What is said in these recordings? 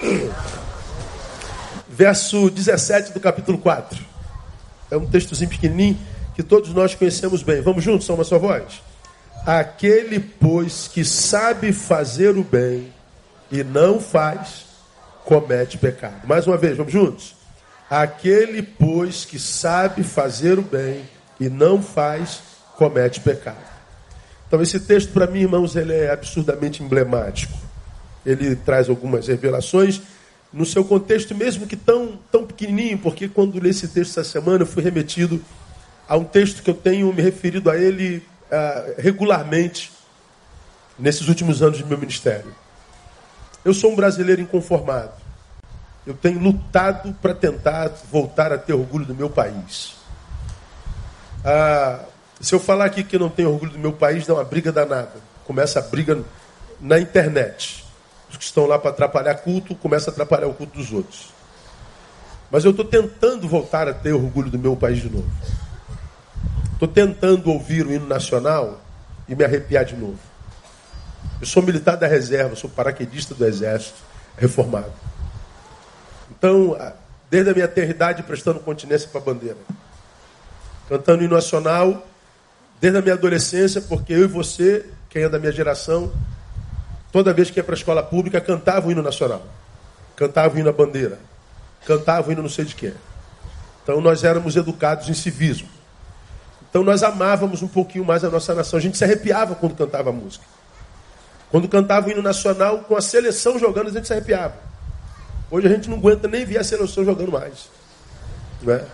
Verso 17 do capítulo 4. É um textozinho pequenininho que todos nós conhecemos bem. Vamos juntos, só uma só voz. Aquele, pois, que sabe fazer o bem e não faz, comete pecado. Mais uma vez, vamos juntos. Aquele, pois, que sabe fazer o bem e não faz, comete pecado. Então, esse texto, para mim, irmãos, ele é absurdamente emblemático. Ele traz algumas revelações no seu contexto, mesmo que tão, tão pequenininho, porque quando li esse texto essa semana, eu fui remetido a um texto que eu tenho me referido a ele uh, regularmente nesses últimos anos de meu ministério. Eu sou um brasileiro inconformado. Eu tenho lutado para tentar voltar a ter orgulho do meu país. Uh, se eu falar aqui que não tenho orgulho do meu país, dá uma briga danada. Começa a briga na internet. Os que estão lá para atrapalhar culto, começa a atrapalhar o culto dos outros. Mas eu estou tentando voltar a ter orgulho do meu país de novo. Estou tentando ouvir o hino nacional e me arrepiar de novo. Eu sou militar da reserva, sou paraquedista do exército, reformado. Então, desde a minha eternidade, prestando continência para a bandeira. Cantando hino nacional desde a minha adolescência, porque eu e você, quem é da minha geração, toda vez que ia para a escola pública, cantava o hino nacional, cantava o hino à bandeira, cantava o hino não sei de quê. Então nós éramos educados em civismo. Então nós amávamos um pouquinho mais a nossa nação. A gente se arrepiava quando cantava a música. Quando cantava o hino nacional, com a seleção jogando, a gente se arrepiava. Hoje a gente não aguenta nem ver a seleção jogando mais. Não é?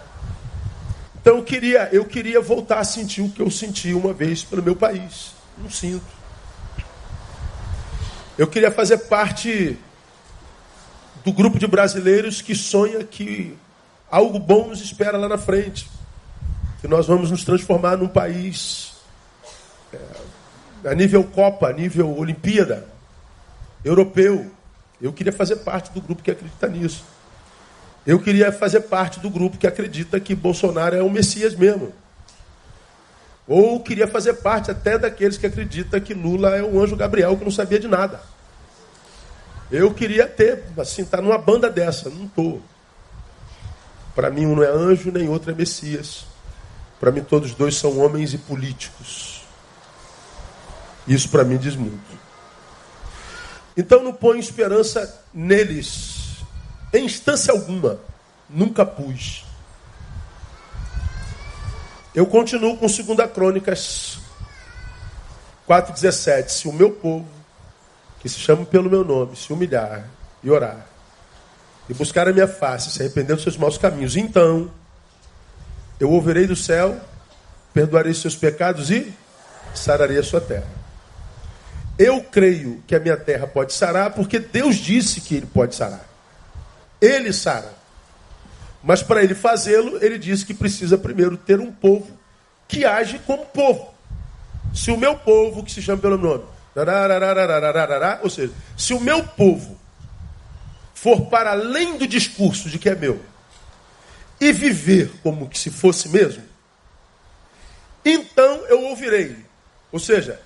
Então eu queria, eu queria voltar a sentir o que eu senti uma vez pelo meu país. Não sinto. Eu queria fazer parte do grupo de brasileiros que sonha que algo bom nos espera lá na frente. Que nós vamos nos transformar num país é, a nível Copa, a nível Olimpíada, europeu. Eu queria fazer parte do grupo que acredita nisso. Eu queria fazer parte do grupo que acredita que Bolsonaro é o Messias mesmo. Ou queria fazer parte até daqueles que acreditam que Lula é um anjo Gabriel que não sabia de nada. Eu queria ter, assim, estar tá numa banda dessa. Não estou. Para mim, um não é anjo, nem outro é Messias. Para mim, todos dois são homens e políticos. Isso para mim diz muito. Então, não põe esperança neles em instância alguma, nunca pus. Eu continuo com 2 Crônicas 4,17. Se o meu povo, que se chama pelo meu nome, se humilhar e orar, e buscar a minha face, se arrepender dos seus maus caminhos, então eu ouvirei do céu, perdoarei seus pecados e sararei a sua terra. Eu creio que a minha terra pode sarar, porque Deus disse que ele pode sarar. Ele sara. Mas para ele fazê-lo, ele diz que precisa primeiro ter um povo que age como povo. Se o meu povo, que se chama pelo nome, ou seja, se o meu povo for para além do discurso de que é meu e viver como que se fosse mesmo, então eu ouvirei. Ou seja,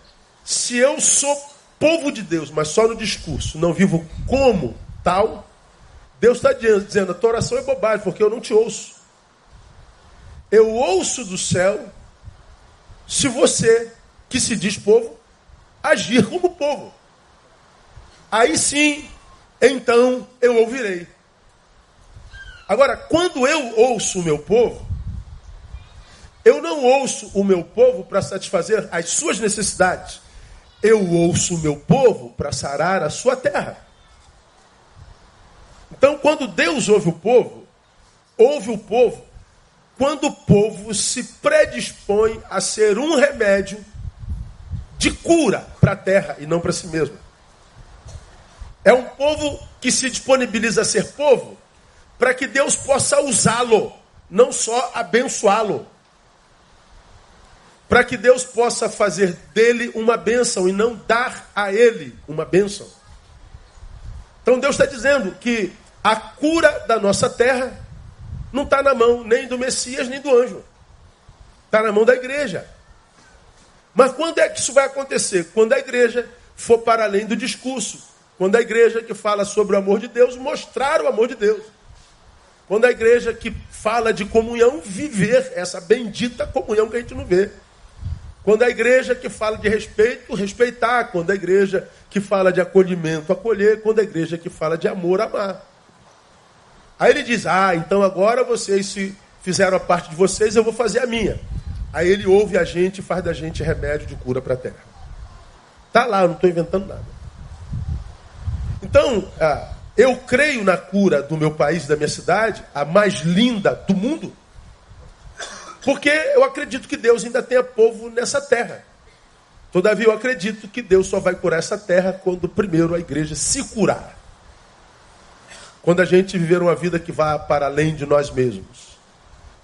se eu sou povo de Deus, mas só no discurso, não vivo como tal, Deus está dizendo: a tua oração é bobagem, porque eu não te ouço. Eu ouço do céu se você, que se diz povo, agir como povo. Aí sim, então eu ouvirei. Agora, quando eu ouço o meu povo, eu não ouço o meu povo para satisfazer as suas necessidades. Eu ouço o meu povo para sarar a sua terra. Então, quando Deus ouve o povo, ouve o povo quando o povo se predispõe a ser um remédio de cura para a terra e não para si mesmo. É um povo que se disponibiliza a ser povo para que Deus possa usá-lo, não só abençoá-lo. Para que Deus possa fazer dele uma bênção e não dar a ele uma bênção. Então Deus está dizendo que a cura da nossa terra não está na mão nem do Messias nem do anjo. Está na mão da igreja. Mas quando é que isso vai acontecer? Quando a igreja for para além do discurso Quando a igreja que fala sobre o amor de Deus, mostrar o amor de Deus. Quando a igreja que fala de comunhão, viver essa bendita comunhão que a gente não vê. Quando a igreja que fala de respeito, respeitar. Quando a igreja que fala de acolhimento, acolher. Quando a igreja que fala de amor, amar. Aí ele diz: Ah, então agora vocês se fizeram a parte de vocês, eu vou fazer a minha. Aí ele ouve a gente e faz da gente remédio de cura para a terra. Tá lá, eu não estou inventando nada. Então, ah, eu creio na cura do meu país, da minha cidade, a mais linda do mundo. Porque eu acredito que Deus ainda tenha povo nessa terra. Todavia, eu acredito que Deus só vai curar essa terra quando primeiro a igreja se curar. Quando a gente viver uma vida que vá para além de nós mesmos.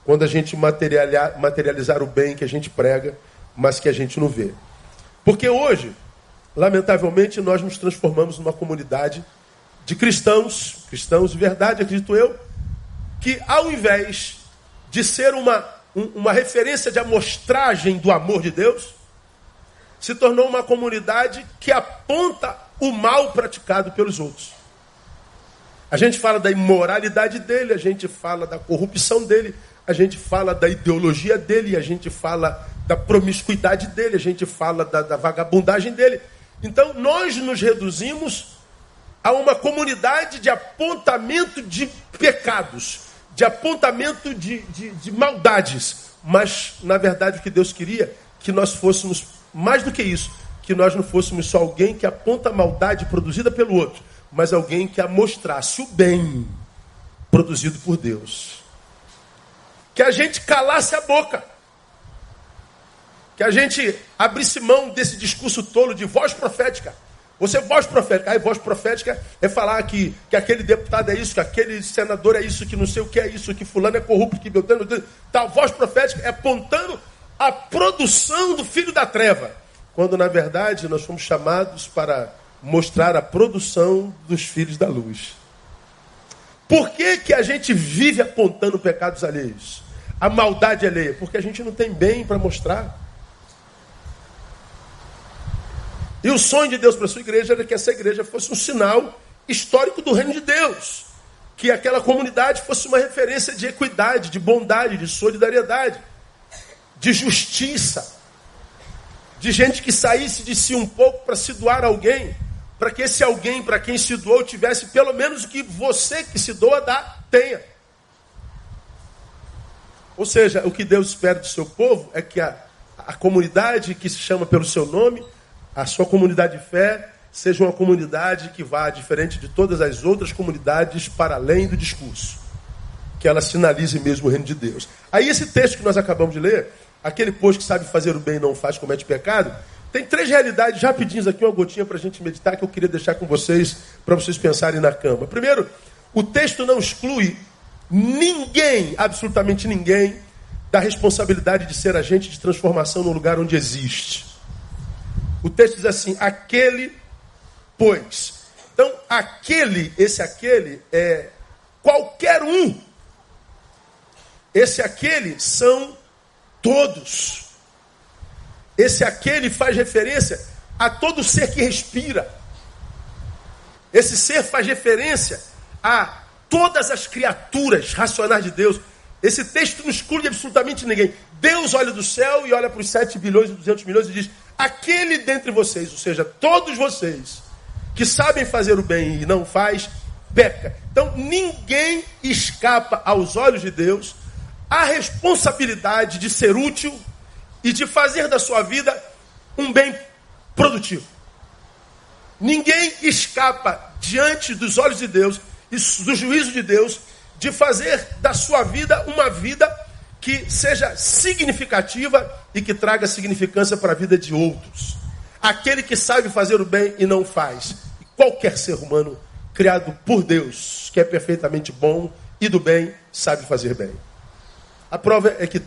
Quando a gente materializar o bem que a gente prega, mas que a gente não vê. Porque hoje, lamentavelmente, nós nos transformamos numa comunidade de cristãos, cristãos de verdade, acredito eu, que ao invés de ser uma uma referência de amostragem do amor de Deus, se tornou uma comunidade que aponta o mal praticado pelos outros. A gente fala da imoralidade dele, a gente fala da corrupção dele, a gente fala da ideologia dele, a gente fala da promiscuidade dele, a gente fala da, da vagabundagem dele. Então nós nos reduzimos a uma comunidade de apontamento de pecados de apontamento de, de, de maldades. Mas, na verdade, o que Deus queria, que nós fôssemos mais do que isso, que nós não fôssemos só alguém que aponta a maldade produzida pelo outro, mas alguém que mostrasse o bem produzido por Deus. Que a gente calasse a boca. Que a gente abrisse mão desse discurso tolo de voz profética. Você é voz profética. Aí voz profética é falar que, que aquele deputado é isso, que aquele senador é isso, que não sei o que é isso, que fulano é corrupto, que Beltrano... Tal voz profética é apontando a produção do filho da treva. Quando, na verdade, nós fomos chamados para mostrar a produção dos filhos da luz. Por que, que a gente vive apontando pecados alheios? A maldade alheia? Porque a gente não tem bem para mostrar. E o sonho de Deus para sua igreja era que essa igreja fosse um sinal histórico do reino de Deus. Que aquela comunidade fosse uma referência de equidade, de bondade, de solidariedade, de justiça. De gente que saísse de si um pouco para se doar a alguém, para que esse alguém para quem se doou tivesse pelo menos o que você que se doa dá, tenha. Ou seja, o que Deus espera do seu povo é que a, a comunidade que se chama pelo seu nome a sua comunidade de fé seja uma comunidade que vá, diferente de todas as outras comunidades, para além do discurso. Que ela sinalize mesmo o reino de Deus. Aí esse texto que nós acabamos de ler, aquele pois que sabe fazer o bem e não faz, comete pecado, tem três realidades rapidinhas aqui, uma gotinha para a gente meditar, que eu queria deixar com vocês, para vocês pensarem na cama. Primeiro, o texto não exclui ninguém, absolutamente ninguém, da responsabilidade de ser agente de transformação no lugar onde existe. O texto diz assim: aquele, pois. Então, aquele, esse aquele é qualquer um. Esse aquele são todos. Esse aquele faz referência a todo ser que respira. Esse ser faz referência a todas as criaturas racionais de Deus. Esse texto não exclui absolutamente ninguém. Deus olha do céu e olha para os 7 bilhões e 200 milhões e diz: aquele dentre vocês, ou seja, todos vocês, que sabem fazer o bem e não faz, peca. Então ninguém escapa aos olhos de Deus a responsabilidade de ser útil e de fazer da sua vida um bem produtivo. Ninguém escapa diante dos olhos de Deus e do juízo de Deus de fazer da sua vida uma vida que seja significativa e que traga significância para a vida de outros. Aquele que sabe fazer o bem e não faz. Qualquer ser humano criado por Deus, que é perfeitamente bom e do bem, sabe fazer bem. A prova é que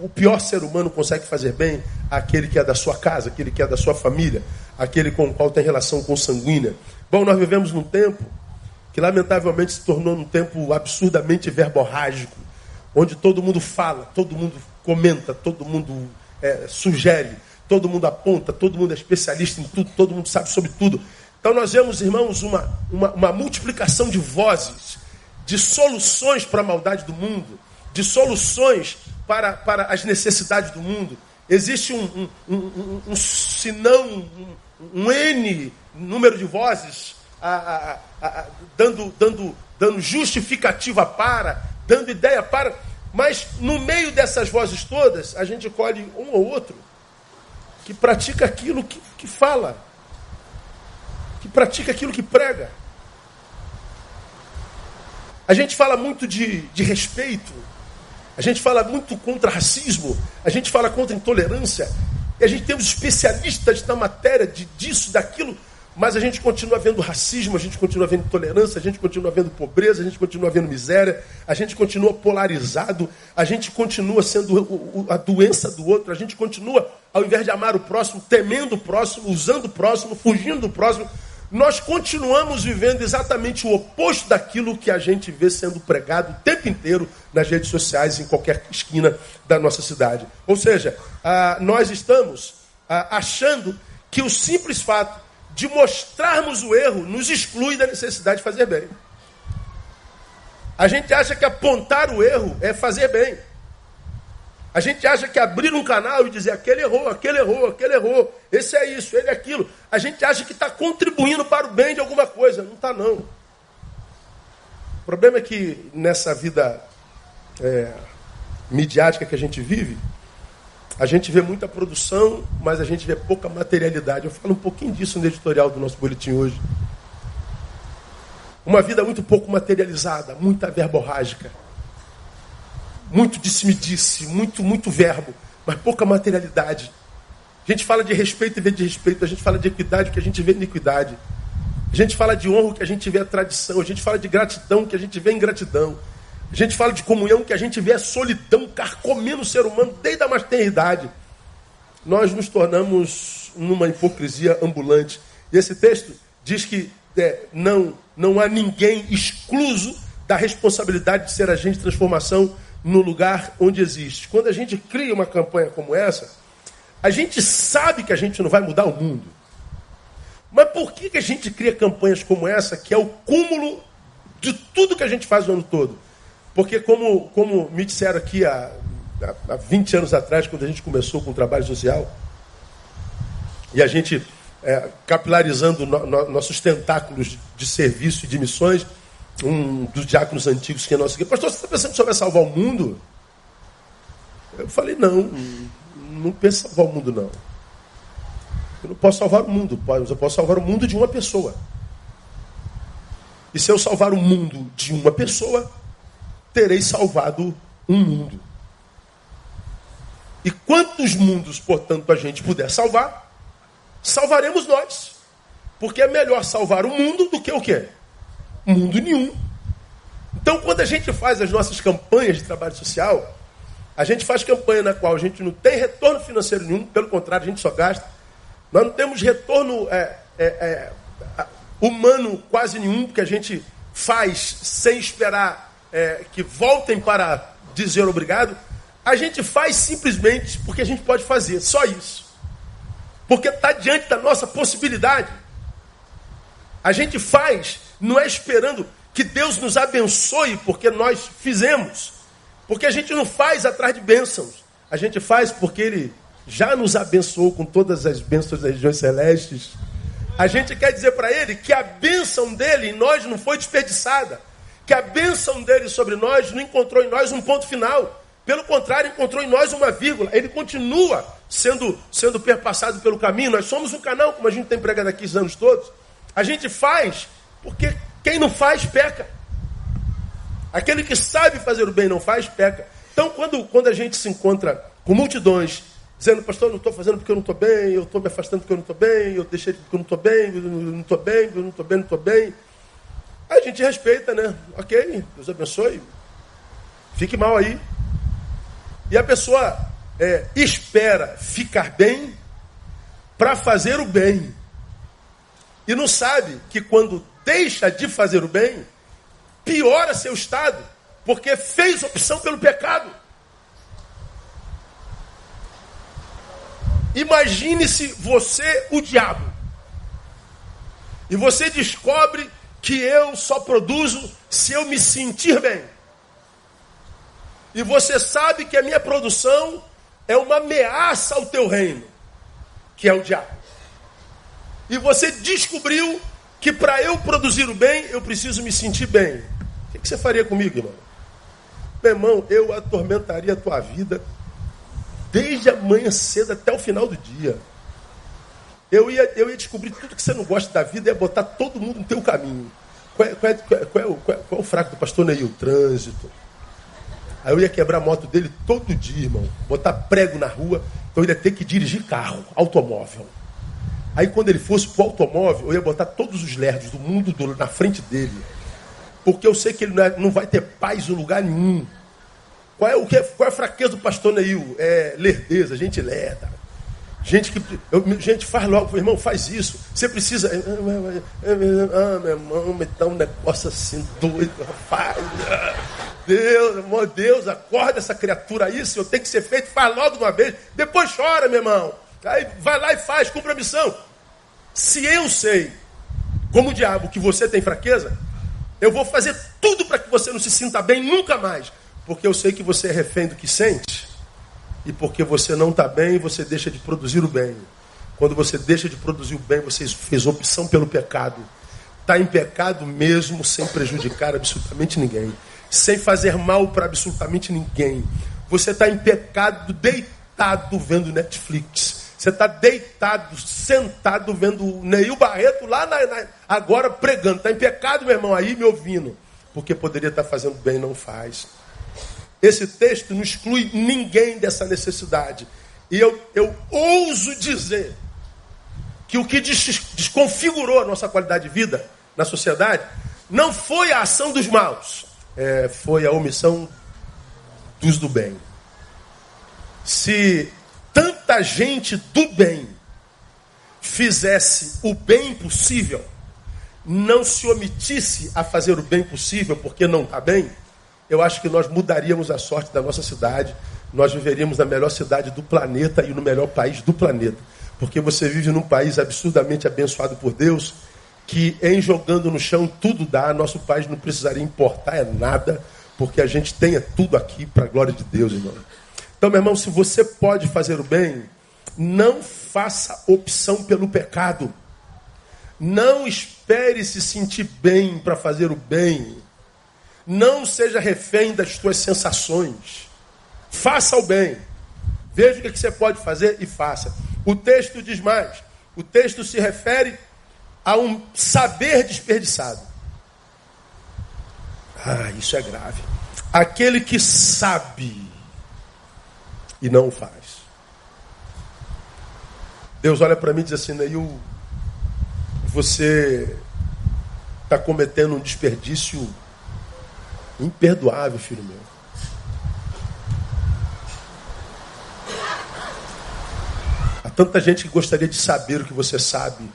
o pior ser humano consegue fazer bem aquele que é da sua casa, aquele que é da sua família, aquele com o qual tem relação consanguínea. Bom, nós vivemos num tempo que lamentavelmente se tornou um tempo absurdamente verborrágico onde todo mundo fala, todo mundo comenta, todo mundo é, sugere, todo mundo aponta, todo mundo é especialista em tudo, todo mundo sabe sobre tudo. Então nós vemos, irmãos, uma, uma, uma multiplicação de vozes, de soluções para a maldade do mundo, de soluções para, para as necessidades do mundo. Existe um, um, um, um, se não um, um N número de vozes a, a, a, dando, dando, dando justificativa para, dando ideia para. Mas no meio dessas vozes todas, a gente colhe um ou outro que pratica aquilo que, que fala que pratica aquilo que prega. A gente fala muito de, de respeito, a gente fala muito contra racismo, a gente fala contra intolerância, e a gente tem os especialistas na matéria de, disso, daquilo, mas a gente continua vendo racismo, a gente continua vendo intolerância, a gente continua vendo pobreza, a gente continua vendo miséria, a gente continua polarizado, a gente continua sendo a doença do outro, a gente continua, ao invés de amar o próximo, temendo o próximo, usando o próximo, fugindo do próximo nós continuamos vivendo exatamente o oposto daquilo que a gente vê sendo pregado o tempo inteiro nas redes sociais, em qualquer esquina da nossa cidade. Ou seja, ah, nós estamos ah, achando que o simples fato de mostrarmos o erro nos exclui da necessidade de fazer bem. A gente acha que apontar o erro é fazer bem. A gente acha que abrir um canal e dizer aquele errou, aquele errou, aquele errou, esse é isso, ele é aquilo. A gente acha que está contribuindo para o bem de alguma coisa. Não está, não. O problema é que nessa vida é, midiática que a gente vive, a gente vê muita produção, mas a gente vê pouca materialidade. Eu falo um pouquinho disso no editorial do nosso boletim hoje. Uma vida muito pouco materializada, muita verborrágica muito disse-me-disse, muito, muito verbo, mas pouca materialidade. A gente fala de respeito e vê de respeito, a gente fala de equidade, o que a gente vê iniquidade. A gente fala de honra, o que a gente vê a tradição. A gente fala de gratidão, o que a gente vê ingratidão. A gente fala de comunhão, que a gente vê a solidão carcomendo o ser humano desde a maternidade. Nós nos tornamos numa hipocrisia ambulante. E esse texto diz que é, não, não há ninguém excluso da responsabilidade de ser agente de transformação no lugar onde existe. Quando a gente cria uma campanha como essa, a gente sabe que a gente não vai mudar o mundo. Mas por que, que a gente cria campanhas como essa, que é o cúmulo de tudo que a gente faz o ano todo? Porque, como, como me disseram aqui há, há 20 anos atrás, quando a gente começou com o trabalho social, e a gente é, capilarizando no, no, nossos tentáculos de serviço e de missões, um dos diáconos antigos que é nosso aqui, pastor, você está pensando que você vai salvar o mundo? Eu falei, não, não penso salvar o mundo, não. Eu não posso salvar o mundo, mas eu posso salvar o mundo de uma pessoa. E se eu salvar o mundo de uma pessoa, terei salvado um mundo. E quantos mundos, portanto, a gente puder salvar, salvaremos nós. Porque é melhor salvar o mundo do que o quê? Mundo nenhum. Então, quando a gente faz as nossas campanhas de trabalho social, a gente faz campanha na qual a gente não tem retorno financeiro nenhum, pelo contrário, a gente só gasta. Nós não temos retorno é, é, é, humano quase nenhum, porque a gente faz sem esperar é, que voltem para dizer obrigado. A gente faz simplesmente porque a gente pode fazer, só isso. Porque está diante da nossa possibilidade. A gente faz não é esperando que Deus nos abençoe porque nós fizemos. Porque a gente não faz atrás de bênçãos. A gente faz porque Ele já nos abençoou com todas as bênçãos das regiões celestes. A gente quer dizer para Ele que a bênção dele em nós não foi desperdiçada. Que a bênção dele sobre nós não encontrou em nós um ponto final. Pelo contrário, encontrou em nós uma vírgula. Ele continua sendo, sendo perpassado pelo caminho. Nós somos um canal, como a gente tem pregado aqui os anos todos. A gente faz porque quem não faz, peca. Aquele que sabe fazer o bem não faz, peca. Então, quando, quando a gente se encontra com multidões dizendo, pastor, eu não estou fazendo porque eu não estou bem, eu estou me afastando porque eu não estou bem, eu deixei porque eu não estou bem, eu não estou bem, eu não estou bem, não estou bem. A gente respeita, né? Ok, Deus abençoe. Fique mal aí. E a pessoa é, espera ficar bem para fazer o bem. E não sabe que quando deixa de fazer o bem, piora seu estado, porque fez opção pelo pecado. Imagine-se você o diabo. E você descobre que eu só produzo se eu me sentir bem. E você sabe que a minha produção é uma ameaça ao teu reino, que é o diabo. E você descobriu que para eu produzir o bem, eu preciso me sentir bem. O que você faria comigo, irmão? Meu irmão, eu atormentaria a tua vida desde amanhã cedo até o final do dia. Eu ia, eu ia descobrir tudo que você não gosta da vida e ia botar todo mundo no teu caminho. Qual é, qual é, qual é, qual é, o, qual é o fraco do pastor Neil? Trânsito. Aí eu ia quebrar a moto dele todo dia, irmão. Botar prego na rua. Então eu ia ter que dirigir carro, automóvel. Aí quando ele fosse pro automóvel, eu ia botar todos os lerdos do mundo do, na frente dele. Porque eu sei que ele não, é, não vai ter paz em lugar nenhum. Qual é, o que, qual é a fraqueza do pastor Neil? É lerdeza, gente lerda. Gente que. Eu, gente, faz logo, irmão, faz isso. Você precisa. Ah, meu irmão, me dá um negócio assim doido, rapaz. Deus, amor Deus, acorda essa criatura aí, senhor, tem que ser feito, faz logo de uma vez. Depois chora, meu irmão. Aí vai lá e faz, cumpre a missão. Se eu sei, como diabo, que você tem fraqueza, eu vou fazer tudo para que você não se sinta bem nunca mais. Porque eu sei que você é refém do que sente. E porque você não está bem, você deixa de produzir o bem. Quando você deixa de produzir o bem, você fez opção pelo pecado. Está em pecado mesmo, sem prejudicar absolutamente ninguém. Sem fazer mal para absolutamente ninguém. Você está em pecado deitado vendo Netflix. Você está deitado, sentado, vendo o Neil Barreto lá na, na, agora pregando. Está em pecado, meu irmão, aí me ouvindo. Porque poderia estar tá fazendo bem, não faz. Esse texto não exclui ninguém dessa necessidade. E eu, eu ouso dizer que o que desconfigurou a nossa qualidade de vida na sociedade não foi a ação dos maus, é, foi a omissão dos do bem. Se tanta gente do bem fizesse o bem possível, não se omitisse a fazer o bem possível porque não está bem, eu acho que nós mudaríamos a sorte da nossa cidade. Nós viveríamos na melhor cidade do planeta e no melhor país do planeta. Porque você vive num país absurdamente abençoado por Deus, que em jogando no chão tudo dá, nosso país não precisaria importar é nada, porque a gente tenha tudo aqui para a glória de Deus, irmão. Então, meu irmão, se você pode fazer o bem, não faça opção pelo pecado. Não espere se sentir bem para fazer o bem. Não seja refém das tuas sensações. Faça o bem. Veja o que você pode fazer e faça. O texto diz mais. O texto se refere a um saber desperdiçado. Ah, isso é grave. Aquele que sabe e não faz. Deus olha para mim e diz assim, Neil, você está cometendo um desperdício Imperdoável, filho meu. Há tanta gente que gostaria de saber o que você sabe.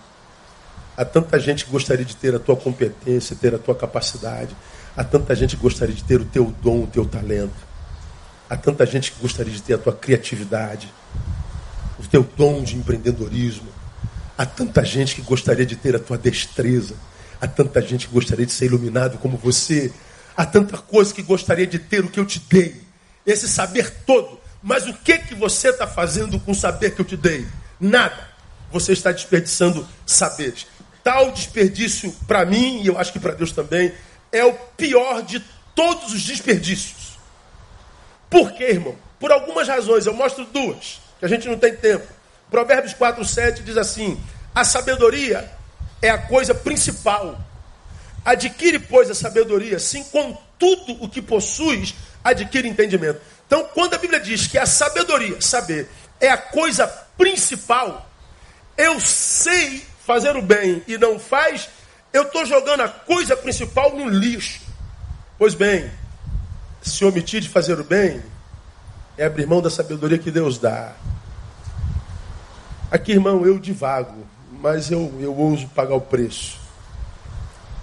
Há tanta gente que gostaria de ter a tua competência, ter a tua capacidade. Há tanta gente que gostaria de ter o teu dom, o teu talento. Há tanta gente que gostaria de ter a tua criatividade, o teu dom de empreendedorismo. Há tanta gente que gostaria de ter a tua destreza. Há tanta gente que gostaria de ser iluminado como você. Há tanta coisa que gostaria de ter o que eu te dei. Esse saber todo. Mas o que que você está fazendo com o saber que eu te dei? Nada. Você está desperdiçando saberes. Tal desperdício, para mim, e eu acho que para Deus também, é o pior de todos os desperdícios. Por quê, irmão? Por algumas razões. Eu mostro duas, que a gente não tem tempo. Provérbios 4, 7 diz assim: A sabedoria é a coisa principal Adquire, pois, a sabedoria, sim, com tudo o que possuis, adquire entendimento. Então, quando a Bíblia diz que a sabedoria, saber, é a coisa principal, eu sei fazer o bem e não faz, eu estou jogando a coisa principal no lixo. Pois bem, se omitir de fazer o bem, é abrir mão da sabedoria que Deus dá. Aqui, irmão, eu divago, mas eu, eu ouso pagar o preço.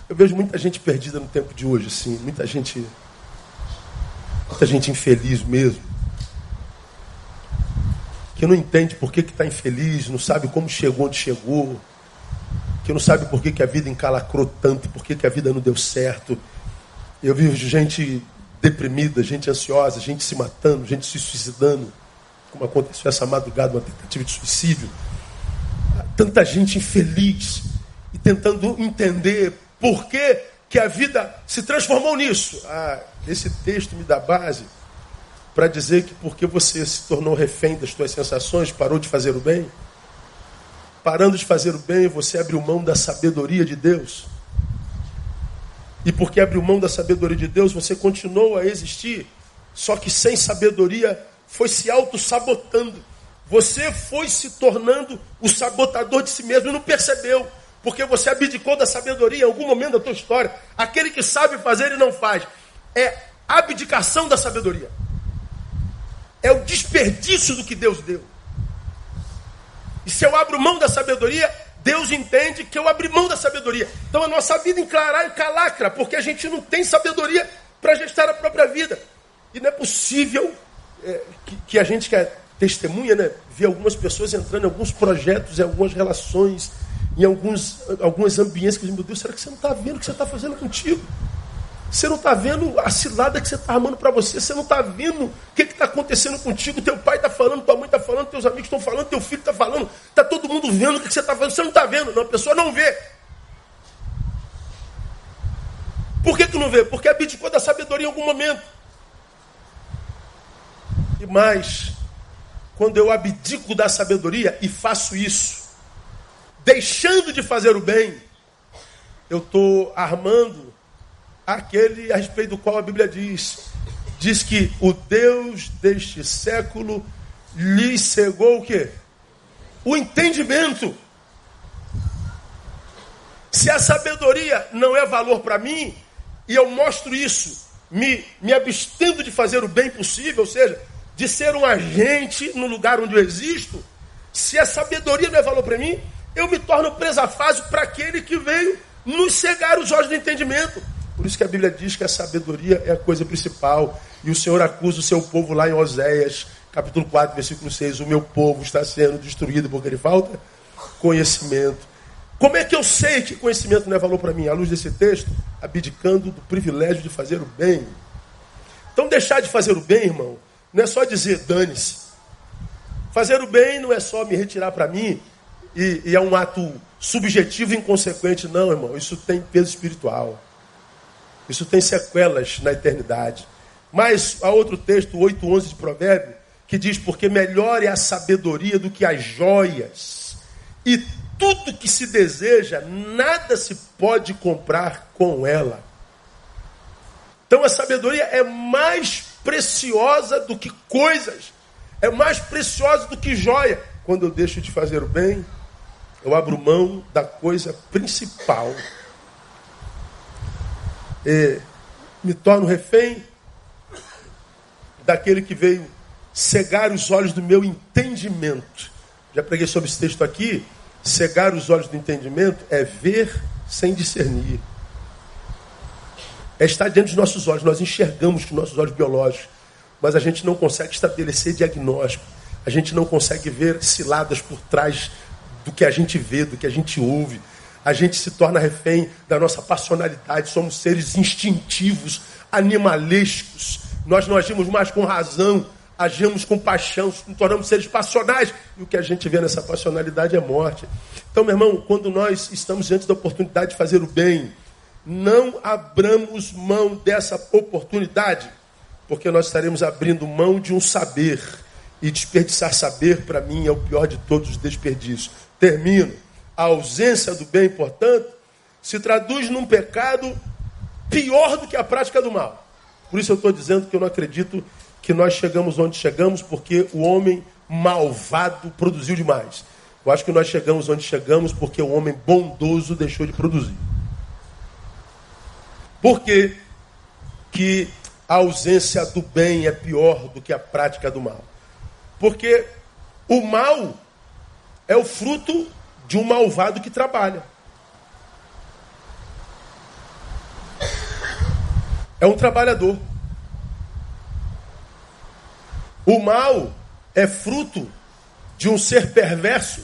Eu vejo muita gente perdida no tempo de hoje, assim, muita gente. Muita gente infeliz mesmo. Que não entende por que está infeliz, não sabe como chegou onde chegou. que não sabe por que, que a vida encalacrou tanto, por que, que a vida não deu certo. Eu vi gente deprimida, gente ansiosa, gente se matando, gente se suicidando, como aconteceu essa madrugada, uma tentativa de suicídio. Tanta gente infeliz e tentando entender por que, que a vida se transformou nisso. Ah, esse texto me dá base para dizer que porque você se tornou refém das suas sensações, parou de fazer o bem, parando de fazer o bem, você abriu mão da sabedoria de Deus. E porque abriu mão da sabedoria de Deus, você continuou a existir, só que sem sabedoria foi se auto-sabotando. Você foi se tornando o sabotador de si mesmo e não percebeu, porque você abdicou da sabedoria em algum momento da tua história. Aquele que sabe fazer e não faz. É abdicação da sabedoria. É o desperdício do que Deus deu. E se eu abro mão da sabedoria, Deus entende que eu abri mão da sabedoria. Então a nossa vida enclarar calacra, porque a gente não tem sabedoria para gestar a própria vida. E não é possível é, que, que, a gente que é testemunha, né, ver algumas pessoas entrando em alguns projetos, em algumas relações, em alguns, alguns ambientes que meu Deus, será que você não está vendo o que você está fazendo contigo? Você não está vendo a cilada que você está armando para você. Você não está vendo o que está acontecendo contigo. Teu pai está falando, tua mãe está falando, teus amigos estão falando, teu filho está falando. Está todo mundo vendo o que você está fazendo. Você não está vendo. Não, a pessoa não vê. Por que, que não vê? Porque abdicou da sabedoria em algum momento. E mais, quando eu abdico da sabedoria e faço isso, deixando de fazer o bem, eu estou armando aquele a respeito do qual a Bíblia diz: diz que o Deus deste século lhe cegou o quê? O entendimento. Se a sabedoria não é valor para mim, e eu mostro isso, me, me abstendo de fazer o bem possível, ou seja, de ser um agente no lugar onde eu existo, se a sabedoria não é valor para mim, eu me torno presa fácil para aquele que veio nos cegar os olhos do entendimento. Por isso que a Bíblia diz que a sabedoria é a coisa principal. E o Senhor acusa o seu povo lá em Oséias, capítulo 4, versículo 6. O meu povo está sendo destruído porque ele falta conhecimento. Como é que eu sei que conhecimento não é valor para mim? À luz desse texto, abdicando do privilégio de fazer o bem. Então, deixar de fazer o bem, irmão, não é só dizer dane-se. Fazer o bem não é só me retirar para mim e, e é um ato subjetivo e inconsequente, não, irmão. Isso tem peso espiritual. Isso tem sequelas na eternidade. Mas há outro texto, 8.11 de Provérbio, que diz, porque melhor é a sabedoria do que as joias. E tudo que se deseja, nada se pode comprar com ela. Então a sabedoria é mais preciosa do que coisas. É mais preciosa do que joia. Quando eu deixo de fazer o bem, eu abro mão da coisa principal é, me torno refém daquele que veio cegar os olhos do meu entendimento. Já preguei sobre esse texto aqui. Cegar os olhos do entendimento é ver sem discernir. É estar diante dos nossos olhos. Nós enxergamos com nossos olhos biológicos, mas a gente não consegue estabelecer diagnóstico. A gente não consegue ver ciladas por trás do que a gente vê, do que a gente ouve a gente se torna refém da nossa passionalidade, somos seres instintivos, animalescos. Nós não agimos mais com razão, agimos com paixão, nos tornamos seres passionais. E o que a gente vê nessa passionalidade é morte. Então, meu irmão, quando nós estamos diante da oportunidade de fazer o bem, não abramos mão dessa oportunidade, porque nós estaremos abrindo mão de um saber. E desperdiçar saber, para mim, é o pior de todos os desperdícios. Termino a ausência do bem, portanto, se traduz num pecado pior do que a prática do mal. Por isso eu estou dizendo que eu não acredito que nós chegamos onde chegamos porque o homem malvado produziu demais. Eu acho que nós chegamos onde chegamos porque o homem bondoso deixou de produzir. Por que, que a ausência do bem é pior do que a prática do mal? Porque o mal é o fruto de um malvado que trabalha. É um trabalhador. O mal é fruto de um ser perverso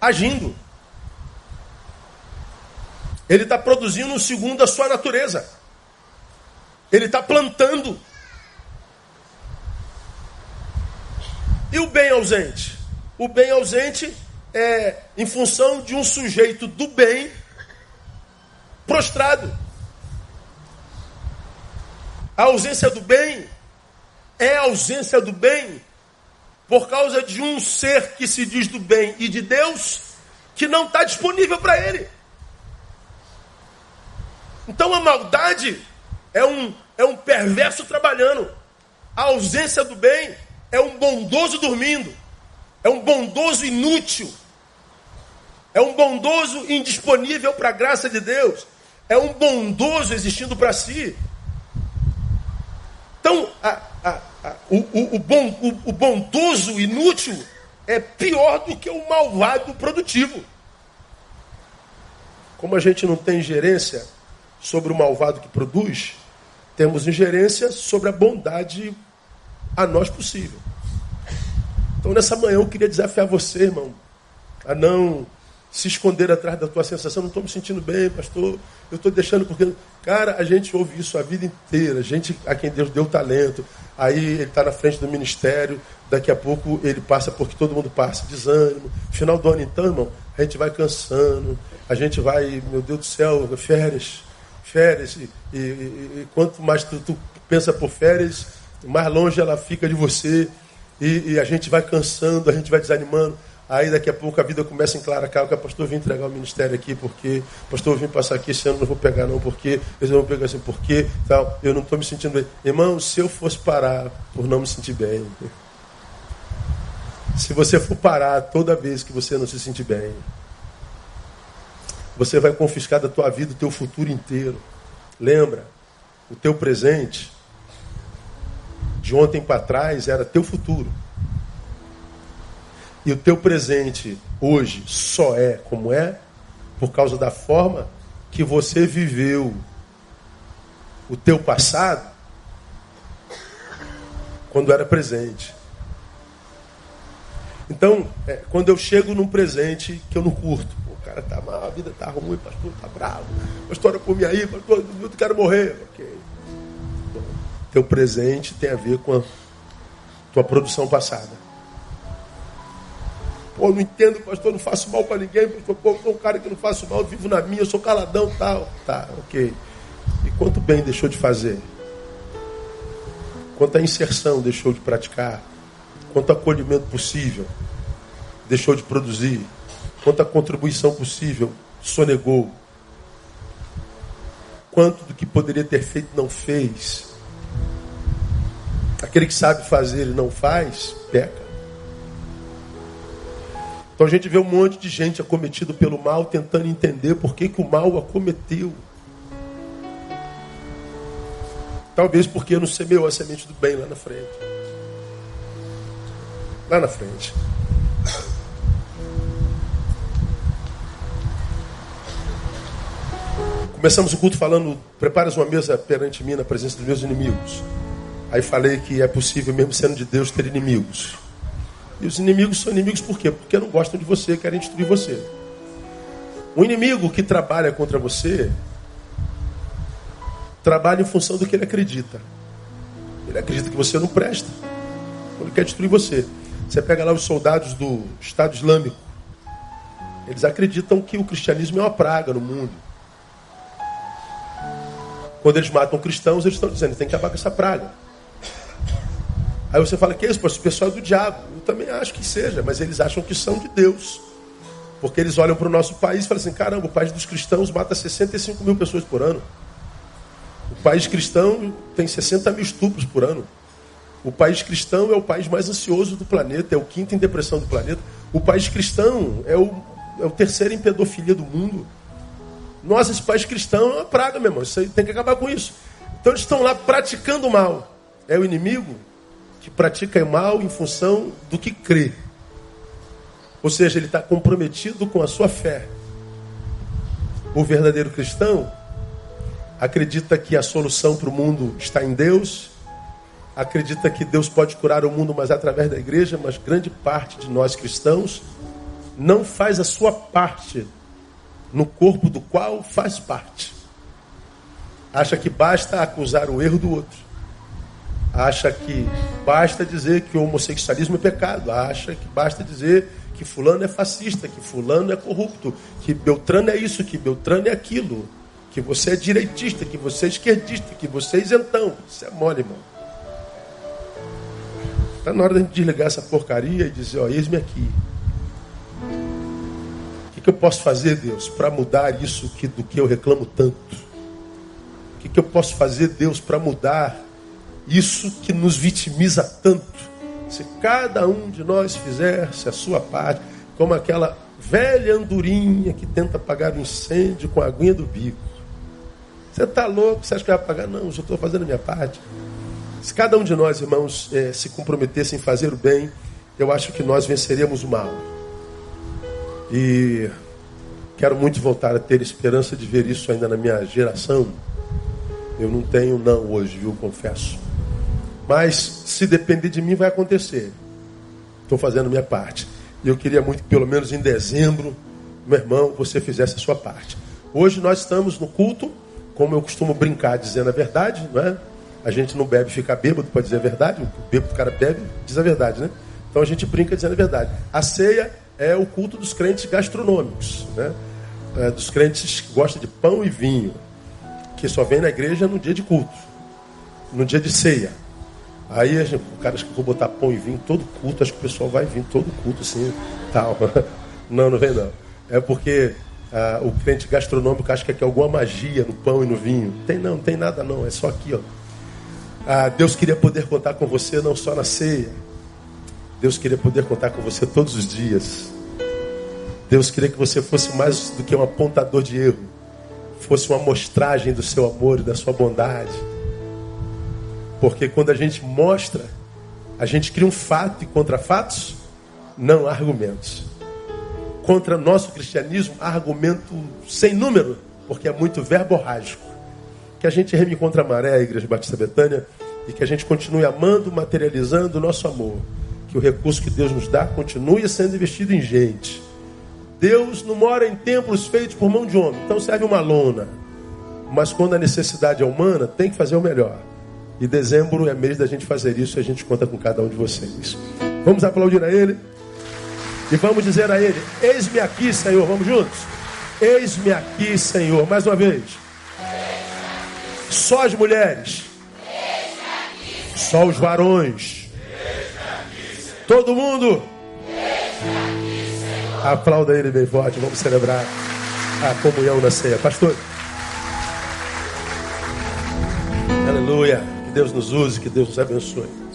agindo. Ele está produzindo segundo a sua natureza. Ele está plantando. E o bem ausente? O bem ausente é em função de um sujeito do bem prostrado. A ausência do bem é a ausência do bem por causa de um ser que se diz do bem e de Deus que não está disponível para ele. Então a maldade é um, é um perverso trabalhando. A ausência do bem é um bondoso dormindo. É um bondoso inútil. É um bondoso indisponível para a graça de Deus. É um bondoso existindo para si. Então, a, a, a, o, o, o, bom, o, o bondoso inútil é pior do que o malvado produtivo. Como a gente não tem gerência sobre o malvado que produz, temos ingerência sobre a bondade a nós possível. Então, nessa manhã, eu queria desafiar você, irmão, a não se esconder atrás da tua sensação. Não estou me sentindo bem, pastor. Eu estou deixando porque. Cara, a gente ouve isso a vida inteira. A gente a quem Deus deu talento. Aí ele está na frente do ministério. Daqui a pouco ele passa porque todo mundo passa. Desânimo. Final do ano, então, irmão, a gente vai cansando. A gente vai, meu Deus do céu, férias. Férias. E, e, e quanto mais tu, tu pensa por férias, mais longe ela fica de você. E, e a gente vai cansando, a gente vai desanimando. Aí daqui a pouco a vida começa a enclaracar, que o pastor vim entregar o ministério aqui, porque pastor vim passar aqui esse ano, não vou pegar não, porque eles vão pegar assim, porque tal, eu não estou me sentindo bem. Irmão, se eu fosse parar por não me sentir bem, se você for parar toda vez que você não se sentir bem, você vai confiscar da tua vida o teu futuro inteiro. Lembra, o teu presente de ontem para trás era teu futuro. E o teu presente hoje só é como é por causa da forma que você viveu o teu passado quando era presente. Então, é, quando eu chego num presente que eu não curto, o cara tá mal, a vida tá ruim, pastor tá bravo, pastor, por mim aí, pastor, eu quero morrer. Ok. teu presente tem a ver com a tua produção passada. Pô, não entendo, pastor, não faço mal para ninguém, pastor, pô, sou um cara que não faço mal, vivo na minha, sou caladão tal. Tá, ok. E quanto bem deixou de fazer? Quanta inserção deixou de praticar? Quanto acolhimento possível deixou de produzir? Quanta contribuição possível sonegou? Quanto do que poderia ter feito não fez? Aquele que sabe fazer e não faz, peca. Então a gente vê um monte de gente acometido pelo mal, tentando entender por que, que o mal acometeu. Talvez porque não semeou a semente do bem lá na frente. Lá na frente. Começamos o culto falando: preparas uma mesa perante mim na presença dos meus inimigos. Aí falei que é possível, mesmo sendo de Deus, ter inimigos. E os inimigos são inimigos por quê? Porque não gostam de você, querem destruir você. O inimigo que trabalha contra você trabalha em função do que ele acredita. Ele acredita que você não presta. Ele quer destruir você. Você pega lá os soldados do Estado Islâmico. Eles acreditam que o cristianismo é uma praga no mundo. Quando eles matam cristãos, eles estão dizendo: tem que acabar com essa praga. Aí você fala que é isso, o pessoal é do diabo. Eu também acho que seja, mas eles acham que são de Deus. Porque eles olham para o nosso país e falam assim: caramba, o país dos cristãos mata 65 mil pessoas por ano. O país cristão tem 60 mil estupros por ano. O país cristão é o país mais ansioso do planeta, é o quinto em depressão do planeta. O país cristão é o, é o terceiro em pedofilia do mundo. Nós, esse país cristão é uma praga, meu irmão. Isso aí tem que acabar com isso. Então eles estão lá praticando mal. É o inimigo que pratica mal em função do que crê. Ou seja, ele está comprometido com a sua fé. O verdadeiro cristão acredita que a solução para o mundo está em Deus, acredita que Deus pode curar o mundo, mas através da igreja, mas grande parte de nós cristãos não faz a sua parte no corpo do qual faz parte. Acha que basta acusar o erro do outro. Acha que basta dizer que o homossexualismo é pecado. Acha que basta dizer que fulano é fascista, que fulano é corrupto, que Beltrano é isso, que Beltrano é aquilo, que você é direitista, que você é esquerdista, que você é isentão. Isso é mole, irmão. Está na hora de desligar essa porcaria e dizer, ó, eis-me aqui. O que, que eu posso fazer, Deus, para mudar isso que, do que eu reclamo tanto? O que, que eu posso fazer, Deus, para mudar isso que nos vitimiza tanto? Se cada um de nós fizesse a sua parte, como aquela velha andorinha que tenta apagar o incêndio com a aguinha do bico. Você está louco? Você acha que vai apagar? Não, eu estou fazendo a minha parte. Se cada um de nós, irmãos, é, se comprometesse em fazer o bem, eu acho que nós venceríamos o mal. E quero muito voltar a ter esperança de ver isso ainda na minha geração. Eu não tenho não hoje, viu, confesso. Mas se depender de mim vai acontecer. Estou fazendo minha parte. E eu queria muito que pelo menos em dezembro, meu irmão, você fizesse a sua parte. Hoje nós estamos no culto, como eu costumo brincar dizendo a verdade, não é? A gente não bebe fica bêbado para dizer a verdade. O bêbado, o cara bebe, diz a verdade, né? Então a gente brinca dizendo a verdade. A ceia é o culto dos crentes gastronômicos, né? É, dos crentes que gostam de pão e vinho, que só vem na igreja no dia de culto, no dia de ceia. Aí a gente, o cara acha que vou botar pão e vinho todo culto, acho que o pessoal vai vir todo culto assim, tal. Não, não vem não. É porque ah, o crente gastronômico acha que é alguma magia no pão e no vinho. Tem não, não tem nada não, é só aqui, ó. Ah, Deus queria poder contar com você não só na ceia. Deus queria poder contar com você todos os dias. Deus queria que você fosse mais do que um apontador de erro. Fosse uma amostragem do seu amor e da sua bondade. Porque quando a gente mostra, a gente cria um fato e contra fatos, não há argumentos. Contra nosso cristianismo, há argumento sem número, porque é muito verborrágico que a gente reme contra a maré, a Igreja Batista Betânia, e que a gente continue amando, materializando o nosso amor. Que o recurso que Deus nos dá continue sendo investido em gente. Deus não mora em templos feitos por mão de homem, então serve uma lona. Mas quando a necessidade é humana, tem que fazer o melhor. E dezembro é mês da gente fazer isso e a gente conta com cada um de vocês. Vamos aplaudir a Ele e vamos dizer a Ele: Eis-me aqui, Senhor. Vamos juntos? Eis-me aqui, Senhor. Mais uma vez. Só as mulheres. Só os varões. Todo mundo. Aplauda ele bem forte. Vamos celebrar a comunhão na ceia. Pastor. Aleluia. Deus nos use, que Deus nos abençoe.